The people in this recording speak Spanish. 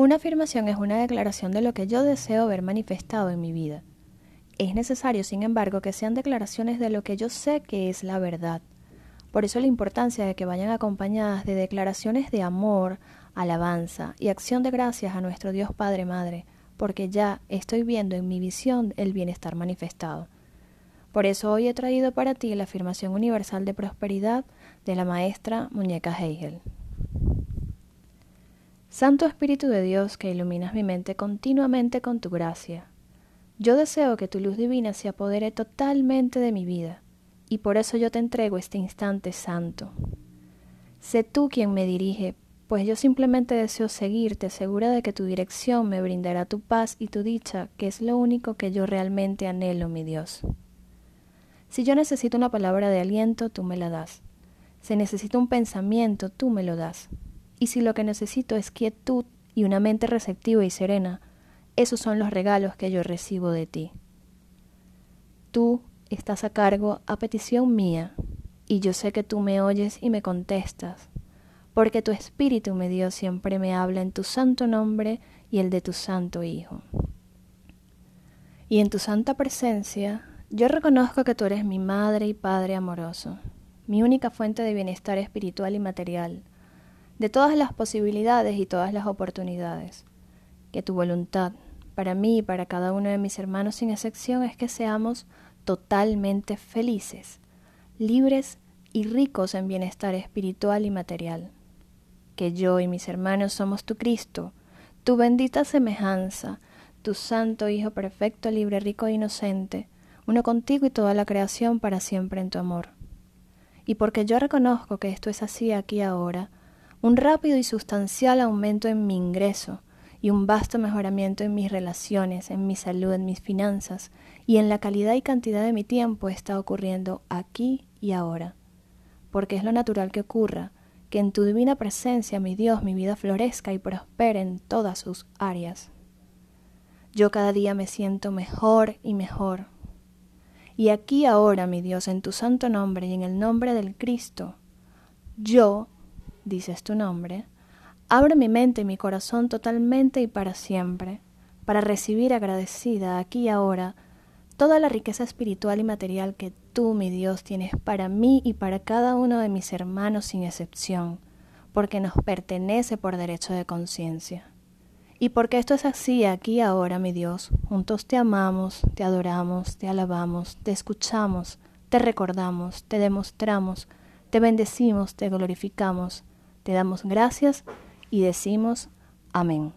Una afirmación es una declaración de lo que yo deseo ver manifestado en mi vida. Es necesario, sin embargo, que sean declaraciones de lo que yo sé que es la verdad. Por eso la importancia de que vayan acompañadas de declaraciones de amor, alabanza y acción de gracias a nuestro Dios Padre Madre, porque ya estoy viendo en mi visión el bienestar manifestado. Por eso hoy he traído para ti la afirmación universal de prosperidad de la maestra Muñeca Heigel. Santo Espíritu de Dios que iluminas mi mente continuamente con tu gracia, yo deseo que tu luz divina se apodere totalmente de mi vida, y por eso yo te entrego este instante santo. Sé tú quien me dirige, pues yo simplemente deseo seguirte segura de que tu dirección me brindará tu paz y tu dicha, que es lo único que yo realmente anhelo, mi Dios. Si yo necesito una palabra de aliento, tú me la das. Si necesito un pensamiento, tú me lo das. Y si lo que necesito es quietud y una mente receptiva y serena, esos son los regalos que yo recibo de ti. Tú estás a cargo a petición mía, y yo sé que tú me oyes y me contestas, porque tu Espíritu me dio siempre me habla en tu santo nombre y el de tu santo Hijo. Y en tu santa presencia yo reconozco que tú eres mi madre y padre amoroso, mi única fuente de bienestar espiritual y material, de todas las posibilidades y todas las oportunidades. Que tu voluntad, para mí y para cada uno de mis hermanos sin excepción, es que seamos totalmente felices, libres y ricos en bienestar espiritual y material. Que yo y mis hermanos somos tu Cristo, tu bendita semejanza, tu santo Hijo perfecto, libre, rico e inocente, uno contigo y toda la creación para siempre en tu amor. Y porque yo reconozco que esto es así aquí ahora, un rápido y sustancial aumento en mi ingreso y un vasto mejoramiento en mis relaciones, en mi salud, en mis finanzas y en la calidad y cantidad de mi tiempo está ocurriendo aquí y ahora. Porque es lo natural que ocurra, que en tu divina presencia, mi Dios, mi vida florezca y prospere en todas sus áreas. Yo cada día me siento mejor y mejor, y aquí ahora, mi Dios, en tu santo nombre y en el nombre del Cristo, yo, dices tu nombre, abro mi mente y mi corazón totalmente y para siempre, para recibir agradecida aquí y ahora toda la riqueza espiritual y material que tú, mi Dios, tienes para mí y para cada uno de mis hermanos sin excepción, porque nos pertenece por derecho de conciencia. Y porque esto es así aquí ahora, mi Dios, juntos te amamos, te adoramos, te alabamos, te escuchamos, te recordamos, te demostramos, te bendecimos, te glorificamos, te damos gracias y decimos amén.